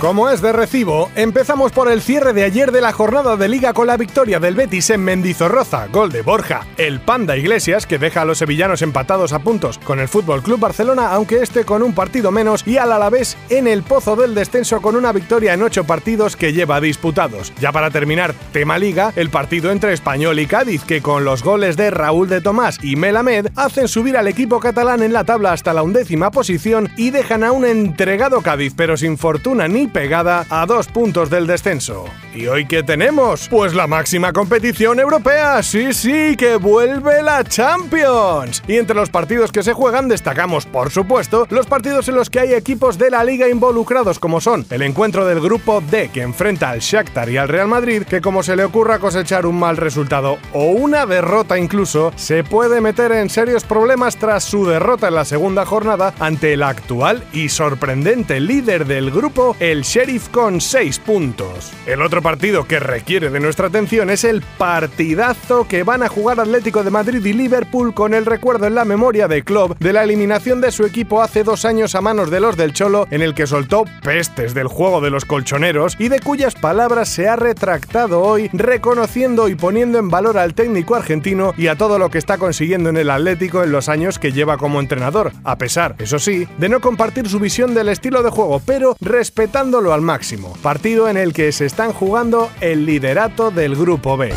Como es de recibo, empezamos por el cierre de ayer de la jornada de liga con la victoria del Betis en Mendizorroza, gol de Borja, el Panda Iglesias que deja a los sevillanos empatados a puntos con el Fútbol Club Barcelona, aunque este con un partido menos y al Alavés en el pozo del descenso con una victoria en ocho partidos que lleva disputados. Ya para terminar, tema liga, el partido entre Español y Cádiz que con los goles de Raúl de Tomás y Melamed hacen subir al equipo catalán en la tabla hasta la undécima posición y dejan a un entregado Cádiz pero sin fortuna ni pegada a dos puntos del descenso. ¿Y hoy qué tenemos? Pues la máxima competición europea, sí, sí, que vuelve la Champions. Y entre los partidos que se juegan destacamos, por supuesto, los partidos en los que hay equipos de la liga involucrados como son el encuentro del grupo D que enfrenta al Shakhtar y al Real Madrid, que como se le ocurra cosechar un mal resultado o una derrota incluso, se puede meter en serios problemas tras su derrota en la segunda jornada ante el actual y sorprendente líder del grupo, el Sheriff con 6 puntos. El otro partido que requiere de nuestra atención es el partidazo que van a jugar Atlético de Madrid y Liverpool con el recuerdo en la memoria de Club de la eliminación de su equipo hace dos años a manos de los del Cholo en el que soltó pestes del juego de los colchoneros y de cuyas palabras se ha retractado hoy reconociendo y poniendo en valor al técnico argentino y a todo lo que está consiguiendo en el Atlético en los años que lleva como entrenador, a pesar, eso sí, de no compartir su visión del estilo de juego, pero respetándolo al máximo. Partido en el que se están jugando el liderato del Grupo B.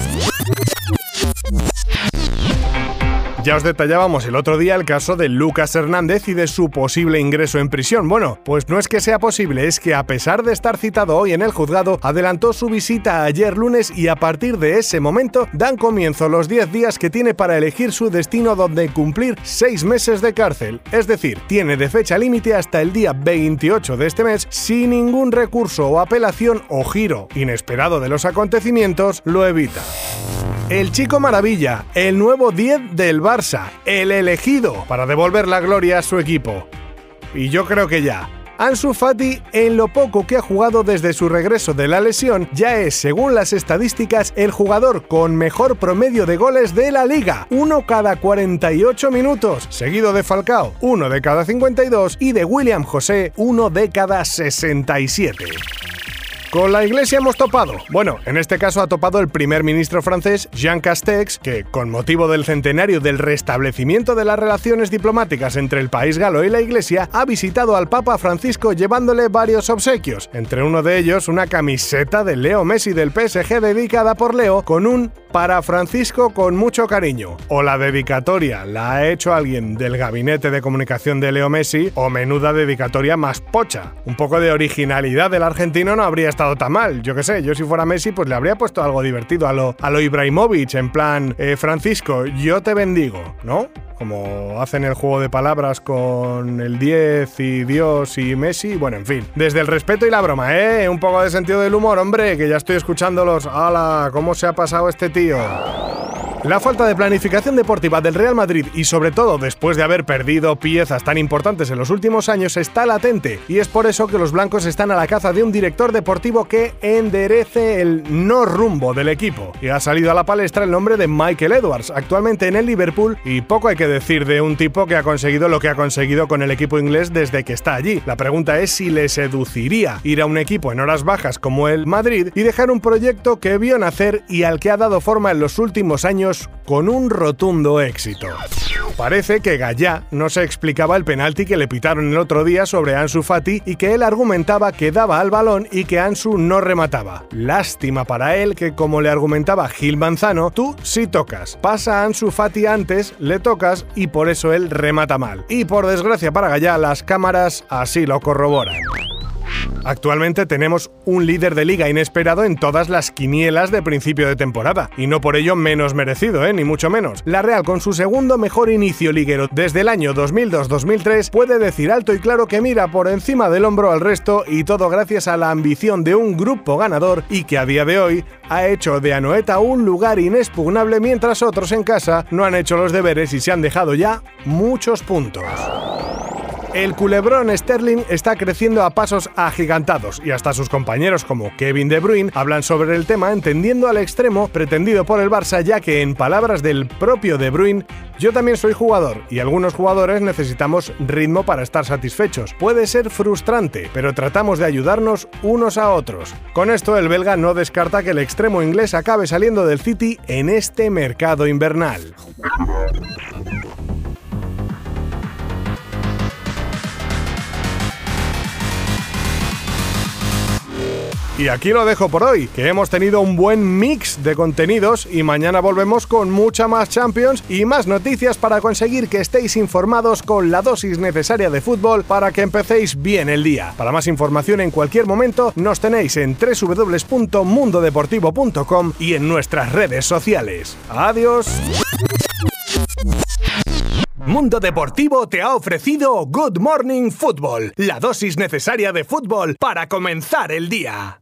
Ya os detallábamos el otro día el caso de Lucas Hernández y de su posible ingreso en prisión. Bueno, pues no es que sea posible, es que a pesar de estar citado hoy en el juzgado, adelantó su visita ayer lunes y a partir de ese momento dan comienzo los 10 días que tiene para elegir su destino donde cumplir 6 meses de cárcel. Es decir, tiene de fecha límite hasta el día 28 de este mes sin ningún recurso o apelación o giro inesperado de los acontecimientos lo evita. El chico maravilla, el nuevo 10 del Barça, el elegido para devolver la gloria a su equipo. Y yo creo que ya. Ansu Fati, en lo poco que ha jugado desde su regreso de la lesión, ya es, según las estadísticas, el jugador con mejor promedio de goles de la liga, uno cada 48 minutos, seguido de Falcao, uno de cada 52 y de William José, uno de cada 67. Con la Iglesia hemos topado. Bueno, en este caso ha topado el primer ministro francés Jean Castex, que, con motivo del centenario del restablecimiento de las relaciones diplomáticas entre el país galo y la Iglesia, ha visitado al Papa Francisco llevándole varios obsequios, entre uno de ellos una camiseta de Leo Messi del PSG dedicada por Leo con un para Francisco con mucho cariño. O la dedicatoria la ha hecho alguien del gabinete de comunicación de Leo Messi, o menuda dedicatoria más pocha. Un poco de originalidad del argentino no habría estado tan mal. Yo qué sé, yo si fuera Messi, pues le habría puesto algo divertido a lo, a lo Ibrahimovic, en plan, eh, Francisco, yo te bendigo, ¿no? Como hacen el juego de palabras con el 10 y Dios y Messi, bueno, en fin. Desde el respeto y la broma, ¿eh? Un poco de sentido del humor, hombre, que ya estoy escuchándolos. ¡Hala! ¿Cómo se ha pasado este tío? La falta de planificación deportiva del Real Madrid y sobre todo después de haber perdido piezas tan importantes en los últimos años está latente y es por eso que los blancos están a la caza de un director deportivo que enderece el no rumbo del equipo. Y ha salido a la palestra el nombre de Michael Edwards, actualmente en el Liverpool y poco hay que decir de un tipo que ha conseguido lo que ha conseguido con el equipo inglés desde que está allí. La pregunta es si le seduciría ir a un equipo en horas bajas como el Madrid y dejar un proyecto que vio nacer y al que ha dado forma en los últimos con un rotundo éxito. Parece que Gallá no se explicaba el penalti que le pitaron el otro día sobre Ansu Fati y que él argumentaba que daba al balón y que Ansu no remataba. Lástima para él que, como le argumentaba Gil Manzano, tú sí tocas. Pasa a Ansu Fati antes, le tocas y por eso él remata mal. Y por desgracia para Gallá, las cámaras así lo corroboran. Actualmente tenemos un líder de liga inesperado en todas las quinielas de principio de temporada, y no por ello menos merecido, ¿eh? ni mucho menos. La Real, con su segundo mejor inicio liguero desde el año 2002-2003, puede decir alto y claro que mira por encima del hombro al resto y todo gracias a la ambición de un grupo ganador y que a día de hoy ha hecho de Anoeta un lugar inexpugnable mientras otros en casa no han hecho los deberes y se han dejado ya muchos puntos. El culebrón Sterling está creciendo a pasos agigantados y hasta sus compañeros como Kevin De Bruyne hablan sobre el tema entendiendo al extremo pretendido por el Barça ya que en palabras del propio De Bruyne yo también soy jugador y algunos jugadores necesitamos ritmo para estar satisfechos. Puede ser frustrante, pero tratamos de ayudarnos unos a otros. Con esto el belga no descarta que el extremo inglés acabe saliendo del City en este mercado invernal. Y aquí lo dejo por hoy, que hemos tenido un buen mix de contenidos y mañana volvemos con mucha más Champions y más noticias para conseguir que estéis informados con la dosis necesaria de fútbol para que empecéis bien el día. Para más información en cualquier momento nos tenéis en www.mundodeportivo.com y en nuestras redes sociales. Adiós. Mundo Deportivo te ha ofrecido Good Morning Football, la dosis necesaria de fútbol para comenzar el día.